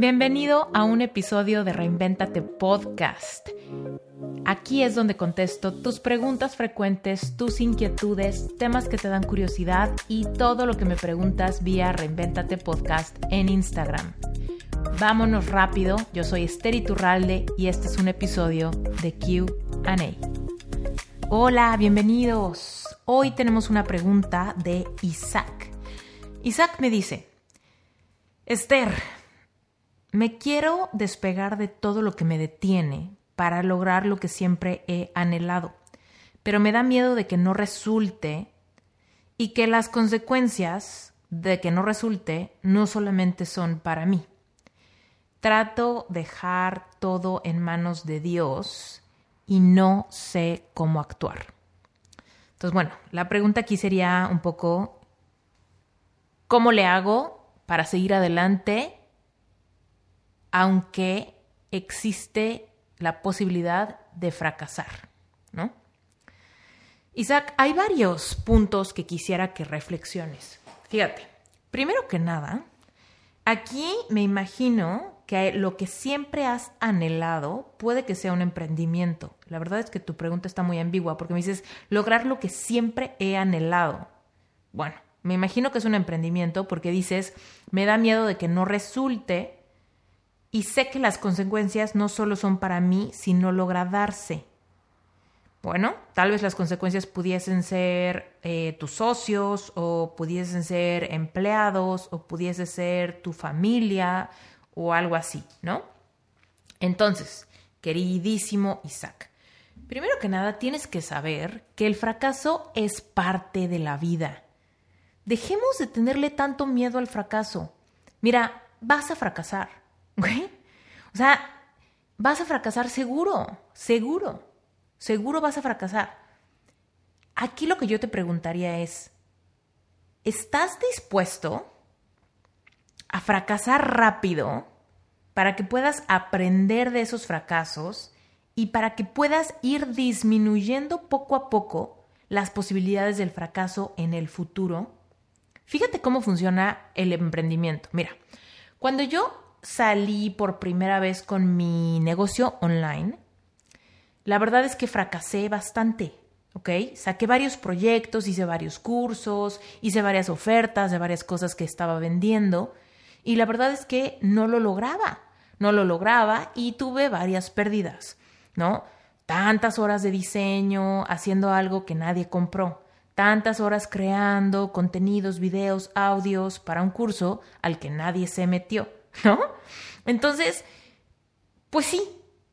Bienvenido a un episodio de Reinventate Podcast. Aquí es donde contesto tus preguntas frecuentes, tus inquietudes, temas que te dan curiosidad y todo lo que me preguntas vía Reinventate Podcast en Instagram. Vámonos rápido, yo soy Esther Iturralde y este es un episodio de QA. Hola, bienvenidos. Hoy tenemos una pregunta de Isaac. Isaac me dice, Esther, me quiero despegar de todo lo que me detiene para lograr lo que siempre he anhelado, pero me da miedo de que no resulte y que las consecuencias de que no resulte no solamente son para mí. Trato de dejar todo en manos de Dios y no sé cómo actuar. Entonces, bueno, la pregunta aquí sería un poco, ¿cómo le hago para seguir adelante aunque existe la posibilidad de fracasar, ¿no? Isaac, hay varios puntos que quisiera que reflexiones. Fíjate, primero que nada, aquí me imagino que lo que siempre has anhelado puede que sea un emprendimiento. La verdad es que tu pregunta está muy ambigua porque me dices lograr lo que siempre he anhelado. Bueno, me imagino que es un emprendimiento porque dices, me da miedo de que no resulte y sé que las consecuencias no solo son para mí, sino logra darse. Bueno, tal vez las consecuencias pudiesen ser eh, tus socios o pudiesen ser empleados o pudiese ser tu familia o algo así, ¿no? Entonces, queridísimo Isaac, primero que nada tienes que saber que el fracaso es parte de la vida. Dejemos de tenerle tanto miedo al fracaso. Mira, vas a fracasar o sea, vas a fracasar seguro, seguro, seguro vas a fracasar. Aquí lo que yo te preguntaría es, ¿estás dispuesto a fracasar rápido para que puedas aprender de esos fracasos y para que puedas ir disminuyendo poco a poco las posibilidades del fracaso en el futuro? Fíjate cómo funciona el emprendimiento. Mira, cuando yo salí por primera vez con mi negocio online, la verdad es que fracasé bastante, ¿ok? Saqué varios proyectos, hice varios cursos, hice varias ofertas de varias cosas que estaba vendiendo y la verdad es que no lo lograba, no lo lograba y tuve varias pérdidas, ¿no? Tantas horas de diseño haciendo algo que nadie compró, tantas horas creando contenidos, videos, audios para un curso al que nadie se metió. ¿no? Entonces, pues sí,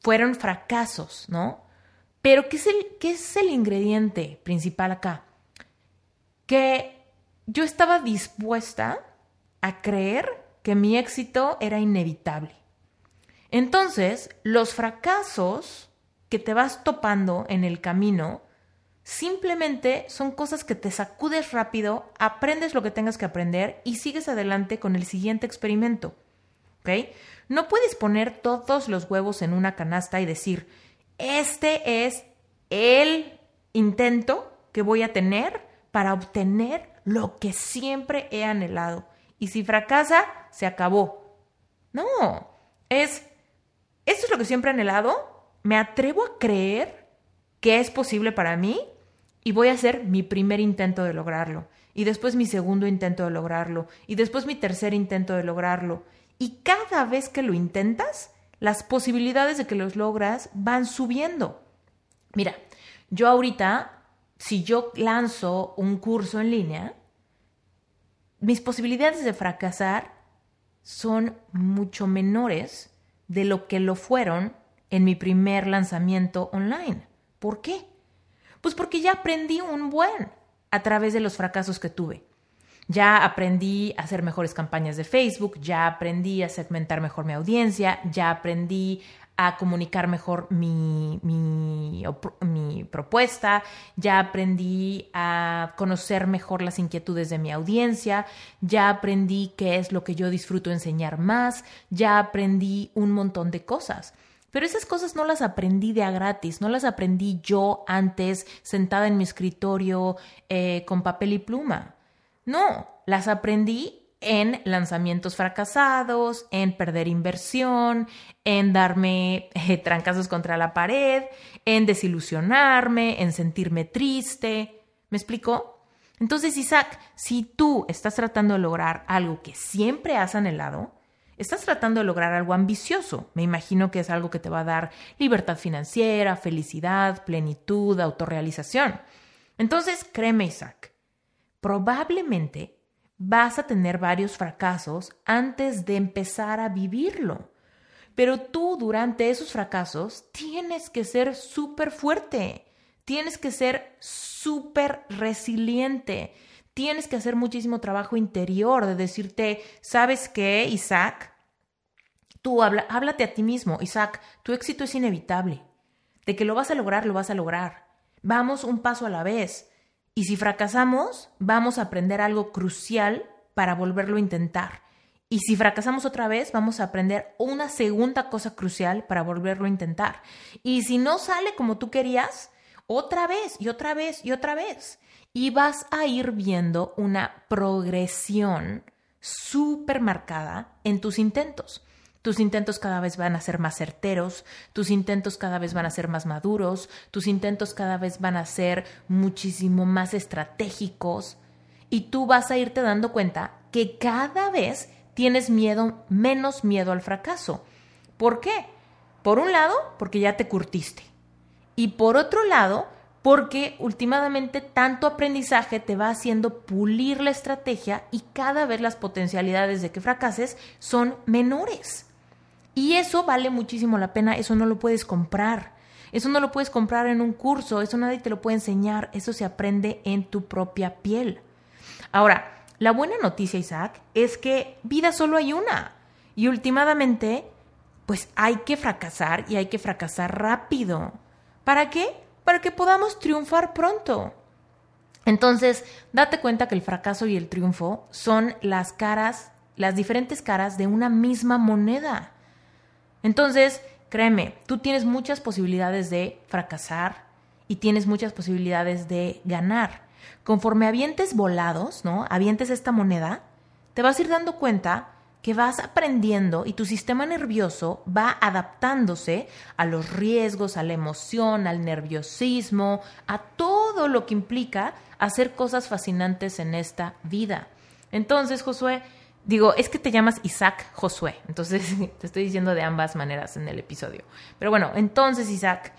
fueron fracasos, ¿no? Pero ¿qué es el, qué es el ingrediente principal acá? Que yo estaba dispuesta a creer que mi éxito era inevitable. Entonces, los fracasos que te vas topando en el camino simplemente son cosas que te sacudes rápido, aprendes lo que tengas que aprender y sigues adelante con el siguiente experimento. No puedes poner todos los huevos en una canasta y decir, este es el intento que voy a tener para obtener lo que siempre he anhelado. Y si fracasa, se acabó. No, es, esto es lo que siempre he anhelado, me atrevo a creer que es posible para mí y voy a hacer mi primer intento de lograrlo, y después mi segundo intento de lograrlo, y después mi tercer intento de lograrlo, y cada vez que lo intentas, las posibilidades de que los logras van subiendo. Mira, yo ahorita, si yo lanzo un curso en línea, mis posibilidades de fracasar son mucho menores de lo que lo fueron en mi primer lanzamiento online. ¿Por qué? Pues porque ya aprendí un buen a través de los fracasos que tuve. Ya aprendí a hacer mejores campañas de Facebook, ya aprendí a segmentar mejor mi audiencia, ya aprendí a comunicar mejor mi, mi, mi, propuesta, ya aprendí a conocer mejor las inquietudes de mi audiencia, ya aprendí qué es lo que yo disfruto enseñar más, ya aprendí un montón de cosas. Pero esas cosas no las aprendí de a gratis, no las aprendí yo antes sentada en mi escritorio eh, con papel y pluma. No, las aprendí en lanzamientos fracasados, en perder inversión, en darme eh, trancazos contra la pared, en desilusionarme, en sentirme triste. ¿Me explico? Entonces, Isaac, si tú estás tratando de lograr algo que siempre has anhelado, estás tratando de lograr algo ambicioso. Me imagino que es algo que te va a dar libertad financiera, felicidad, plenitud, autorrealización. Entonces, créeme, Isaac, probablemente vas a tener varios fracasos antes de empezar a vivirlo. Pero tú durante esos fracasos tienes que ser súper fuerte, tienes que ser súper resiliente, tienes que hacer muchísimo trabajo interior de decirte, ¿sabes qué, Isaac? Tú habla, háblate a ti mismo, Isaac, tu éxito es inevitable. De que lo vas a lograr, lo vas a lograr. Vamos un paso a la vez. Y si fracasamos, vamos a aprender algo crucial para volverlo a intentar. Y si fracasamos otra vez, vamos a aprender una segunda cosa crucial para volverlo a intentar. Y si no sale como tú querías, otra vez y otra vez y otra vez. Y vas a ir viendo una progresión súper marcada en tus intentos. Tus intentos cada vez van a ser más certeros, tus intentos cada vez van a ser más maduros, tus intentos cada vez van a ser muchísimo más estratégicos y tú vas a irte dando cuenta que cada vez tienes miedo, menos miedo al fracaso. ¿Por qué? Por un lado, porque ya te curtiste. Y por otro lado, porque últimamente tanto aprendizaje te va haciendo pulir la estrategia y cada vez las potencialidades de que fracases son menores. Y eso vale muchísimo la pena, eso no lo puedes comprar. Eso no lo puedes comprar en un curso, eso nadie te lo puede enseñar, eso se aprende en tu propia piel. Ahora, la buena noticia, Isaac, es que vida solo hay una. Y últimamente, pues hay que fracasar y hay que fracasar rápido. ¿Para qué? Para que podamos triunfar pronto. Entonces, date cuenta que el fracaso y el triunfo son las caras, las diferentes caras de una misma moneda. Entonces, créeme, tú tienes muchas posibilidades de fracasar y tienes muchas posibilidades de ganar. Conforme avientes volados, ¿no? Avientes esta moneda, te vas a ir dando cuenta que vas aprendiendo y tu sistema nervioso va adaptándose a los riesgos, a la emoción, al nerviosismo, a todo lo que implica hacer cosas fascinantes en esta vida. Entonces, Josué, Digo, es que te llamas Isaac Josué, entonces te estoy diciendo de ambas maneras en el episodio. Pero bueno, entonces Isaac,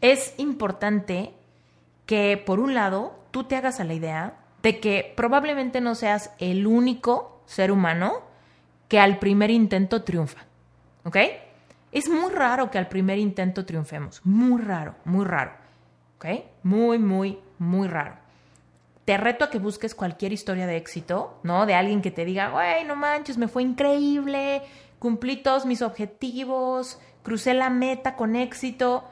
es importante que por un lado tú te hagas a la idea de que probablemente no seas el único ser humano que al primer intento triunfa, ¿ok? Es muy raro que al primer intento triunfemos, muy raro, muy raro, ¿ok? Muy, muy, muy raro te reto a que busques cualquier historia de éxito, ¿no? De alguien que te diga, güey, no manches, me fue increíble, cumplí todos mis objetivos, crucé la meta con éxito.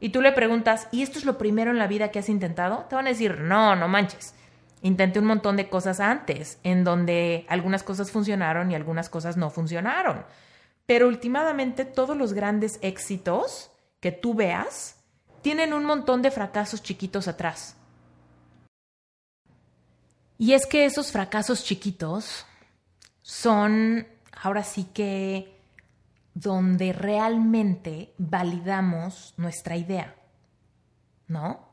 Y tú le preguntas, ¿y esto es lo primero en la vida que has intentado? Te van a decir, no, no manches. Intenté un montón de cosas antes, en donde algunas cosas funcionaron y algunas cosas no funcionaron. Pero últimamente todos los grandes éxitos que tú veas tienen un montón de fracasos chiquitos atrás. Y es que esos fracasos chiquitos son ahora sí que donde realmente validamos nuestra idea, ¿no?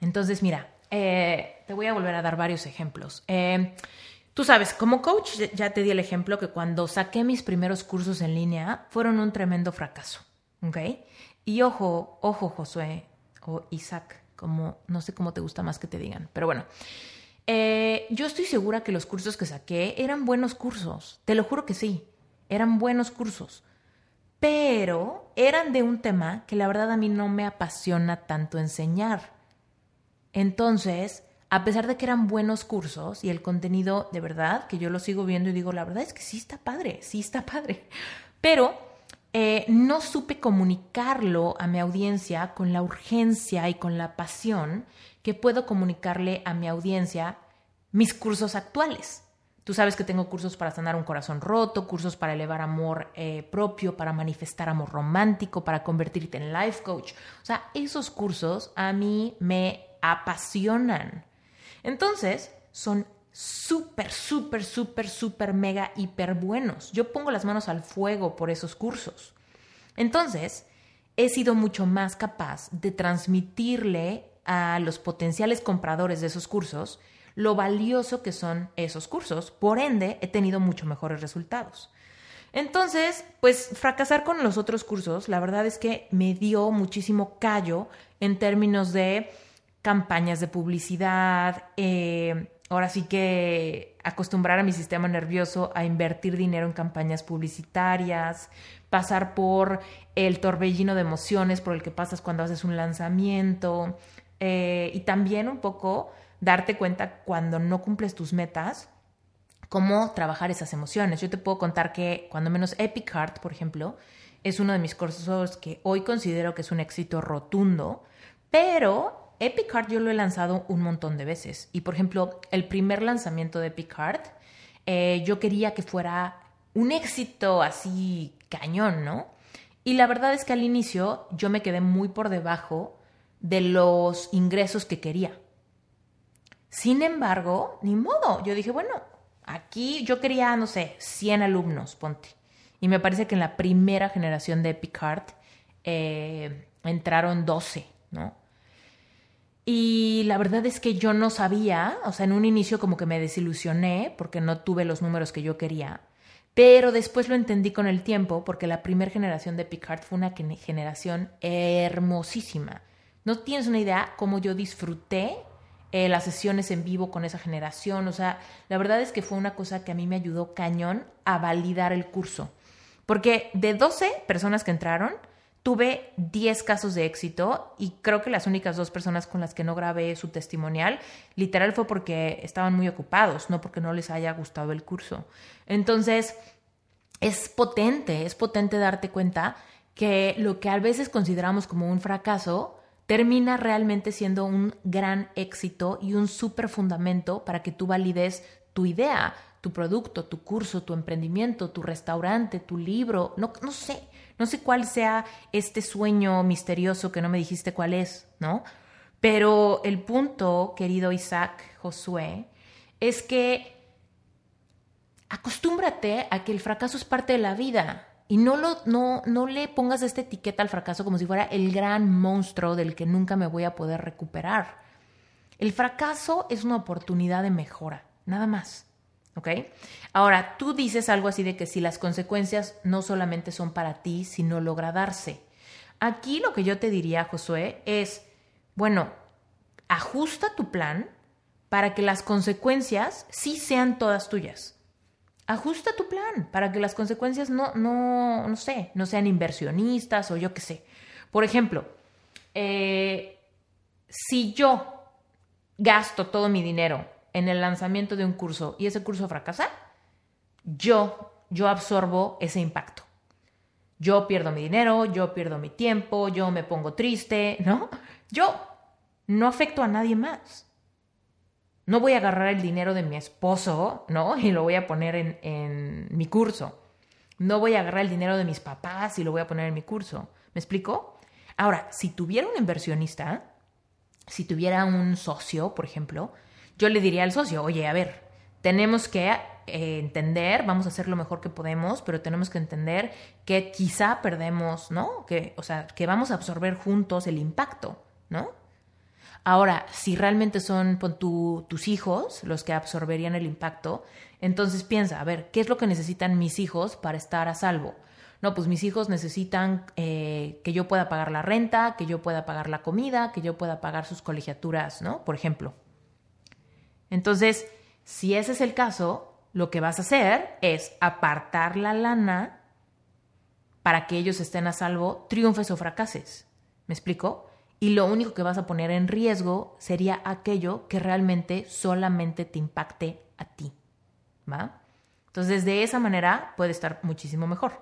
Entonces, mira, eh, te voy a volver a dar varios ejemplos. Eh, tú sabes, como coach ya te di el ejemplo que cuando saqué mis primeros cursos en línea fueron un tremendo fracaso, ¿ok? Y ojo, ojo, Josué o Isaac, como no sé cómo te gusta más que te digan, pero bueno. Eh, yo estoy segura que los cursos que saqué eran buenos cursos, te lo juro que sí, eran buenos cursos, pero eran de un tema que la verdad a mí no me apasiona tanto enseñar. Entonces, a pesar de que eran buenos cursos y el contenido de verdad, que yo lo sigo viendo y digo, la verdad es que sí está padre, sí está padre, pero eh, no supe comunicarlo a mi audiencia con la urgencia y con la pasión que puedo comunicarle a mi audiencia mis cursos actuales. Tú sabes que tengo cursos para sanar un corazón roto, cursos para elevar amor eh, propio, para manifestar amor romántico, para convertirte en life coach. O sea, esos cursos a mí me apasionan. Entonces, son súper, súper, súper, súper, mega, hiper buenos. Yo pongo las manos al fuego por esos cursos. Entonces, he sido mucho más capaz de transmitirle a los potenciales compradores de esos cursos lo valioso que son esos cursos. Por ende, he tenido mucho mejores resultados. Entonces, pues fracasar con los otros cursos, la verdad es que me dio muchísimo callo en términos de campañas de publicidad, eh, ahora sí que acostumbrar a mi sistema nervioso a invertir dinero en campañas publicitarias, pasar por el torbellino de emociones por el que pasas cuando haces un lanzamiento eh, y también un poco darte cuenta cuando no cumples tus metas cómo trabajar esas emociones. Yo te puedo contar que cuando menos Epic Heart, por ejemplo, es uno de mis cursos que hoy considero que es un éxito rotundo, pero Epic yo lo he lanzado un montón de veces. Y por ejemplo, el primer lanzamiento de Epic eh, yo quería que fuera un éxito así cañón, ¿no? Y la verdad es que al inicio yo me quedé muy por debajo de los ingresos que quería. Sin embargo, ni modo, yo dije, bueno, Aquí yo quería, no sé, 100 alumnos, ponte. Y me parece que en la primera generación de Epic eh, entraron 12, ¿no? Y la verdad es que yo no sabía, o sea, en un inicio como que me desilusioné porque no tuve los números que yo quería, pero después lo entendí con el tiempo porque la primera generación de Epic Heart fue una generación hermosísima. No tienes una idea cómo yo disfruté eh, las sesiones en vivo con esa generación. O sea, la verdad es que fue una cosa que a mí me ayudó cañón a validar el curso. Porque de 12 personas que entraron, tuve 10 casos de éxito y creo que las únicas dos personas con las que no grabé su testimonial, literal fue porque estaban muy ocupados, no porque no les haya gustado el curso. Entonces, es potente, es potente darte cuenta que lo que a veces consideramos como un fracaso, termina realmente siendo un gran éxito y un súper fundamento para que tú valides tu idea, tu producto, tu curso, tu emprendimiento, tu restaurante, tu libro, no, no sé, no sé cuál sea este sueño misterioso que no me dijiste cuál es, ¿no? Pero el punto, querido Isaac Josué, es que acostúmbrate a que el fracaso es parte de la vida. Y no, lo, no, no le pongas esta etiqueta al fracaso como si fuera el gran monstruo del que nunca me voy a poder recuperar. El fracaso es una oportunidad de mejora, nada más. ¿Ok? Ahora, tú dices algo así de que si las consecuencias no solamente son para ti, sino logra darse. Aquí lo que yo te diría, Josué, es, bueno, ajusta tu plan para que las consecuencias sí sean todas tuyas ajusta tu plan para que las consecuencias no, no, no sé, no sean inversionistas o yo qué sé. Por ejemplo, eh, si yo gasto todo mi dinero en el lanzamiento de un curso y ese curso fracasa, yo, yo absorbo ese impacto. Yo pierdo mi dinero, yo pierdo mi tiempo, yo me pongo triste, ¿no? Yo no afecto a nadie más. No voy a agarrar el dinero de mi esposo, ¿no? Y lo voy a poner en, mi curso. No voy a agarrar el dinero de mis papás y lo voy a poner en mi curso. ¿Me explico? Ahora, si tuviera un inversionista, si tuviera un socio, por ejemplo, yo le diría al socio, oye, a ver, tenemos que eh, entender, vamos a hacer lo mejor que podemos, pero tenemos que entender que quizá perdemos, ¿no? Que, o sea, que vamos a absorber juntos el impacto, ¿no? Ahora, si realmente son tus hijos los que absorberían el impacto, entonces piensa, a ver, ¿qué es lo que necesitan mis hijos para estar a salvo? No, pues mis hijos necesitan eh, que yo pueda pagar la renta, que yo pueda pagar la comida, que yo pueda pagar sus colegiaturas, ¿no? Por ejemplo. Entonces, si ese es el caso, lo que vas a hacer es apartar la lana para que ellos estén a salvo, triunfes o fracases. ¿Me explico? y lo único que vas a poner en riesgo sería aquello que realmente solamente te impacte a ti. ¿Va? Entonces, de esa manera puede estar muchísimo mejor.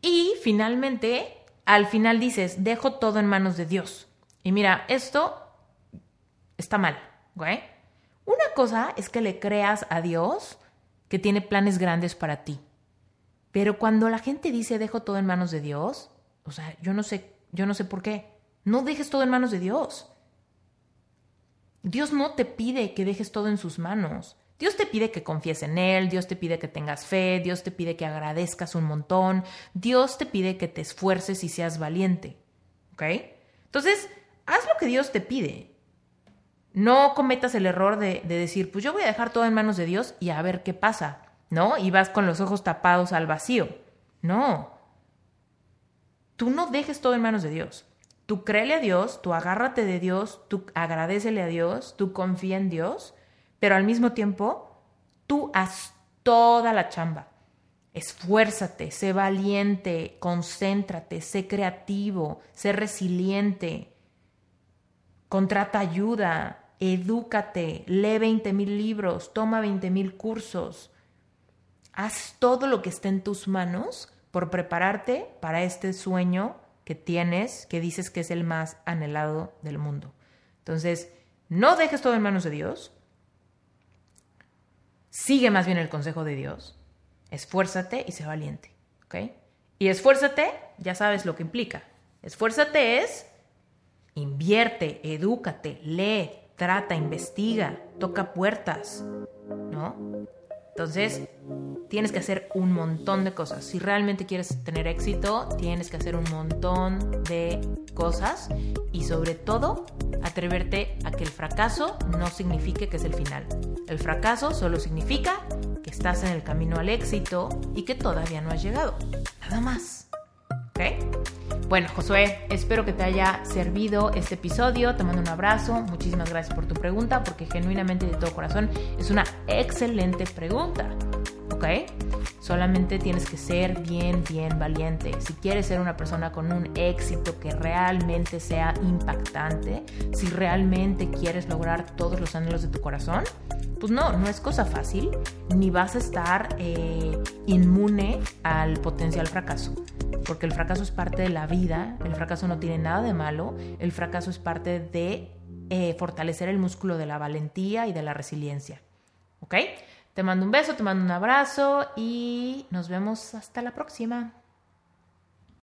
Y finalmente, al final dices, dejo todo en manos de Dios. Y mira, esto está mal, ¿ok? Una cosa es que le creas a Dios que tiene planes grandes para ti. Pero cuando la gente dice dejo todo en manos de Dios, o sea, yo no sé, yo no sé por qué. No dejes todo en manos de Dios. Dios no te pide que dejes todo en sus manos. Dios te pide que confíes en Él, Dios te pide que tengas fe, Dios te pide que agradezcas un montón, Dios te pide que te esfuerces y seas valiente. ¿Ok? Entonces, haz lo que Dios te pide. No cometas el error de, de, decir, pues yo voy a dejar todo en manos de Dios y a ver qué pasa, ¿no? Y vas con los ojos tapados al vacío. No. Tú no dejes todo en manos de Dios. Tú créele a Dios, tú agárrate de Dios, tú agradecele a Dios, tú confía en Dios pero al mismo tiempo, tú haz toda la chamba. Esfuérzate, sé valiente, concéntrate, sé creativo, sé resiliente, contrata ayuda, edúcate, lee 20 mil libros, toma 20 mil cursos. Haz todo lo que esté en tus manos por prepararte para este sueño que tienes, que dices que es el más anhelado del mundo. Entonces, no dejes todo en manos de Dios, Sigue más bien el consejo de Dios. Esfuérzate y sé valiente. ¿Ok? Y esfuérzate, ya sabes lo que implica. Esfuérzate es invierte, edúcate, lee, trata, investiga, toca puertas, ¿no? Entonces, tienes que hacer un montón de cosas. Si realmente quieres tener éxito, tienes que hacer un montón de cosas y sobre todo, atreverte a que el fracaso no signifique que es el final. El fracaso solo significa que estás en el camino al éxito y que todavía no has llegado. Nada más. Bueno, Josué, espero que te haya servido este episodio. Te mando un abrazo. Muchísimas gracias por tu pregunta, porque genuinamente de todo corazón es una excelente pregunta. ¿Ok? Solamente tienes que ser bien, bien valiente. Si quieres ser una persona con un éxito que realmente sea impactante, si realmente quieres lograr todos los anhelos de tu corazón, pues no, no es cosa fácil, ni vas a estar eh, inmune al potencial fracaso porque el fracaso es parte de la vida, el fracaso no tiene nada de malo, el fracaso es parte de eh, fortalecer el músculo de la valentía y de la resiliencia. ¿Ok? Te mando un beso, te mando un abrazo y nos vemos hasta la próxima.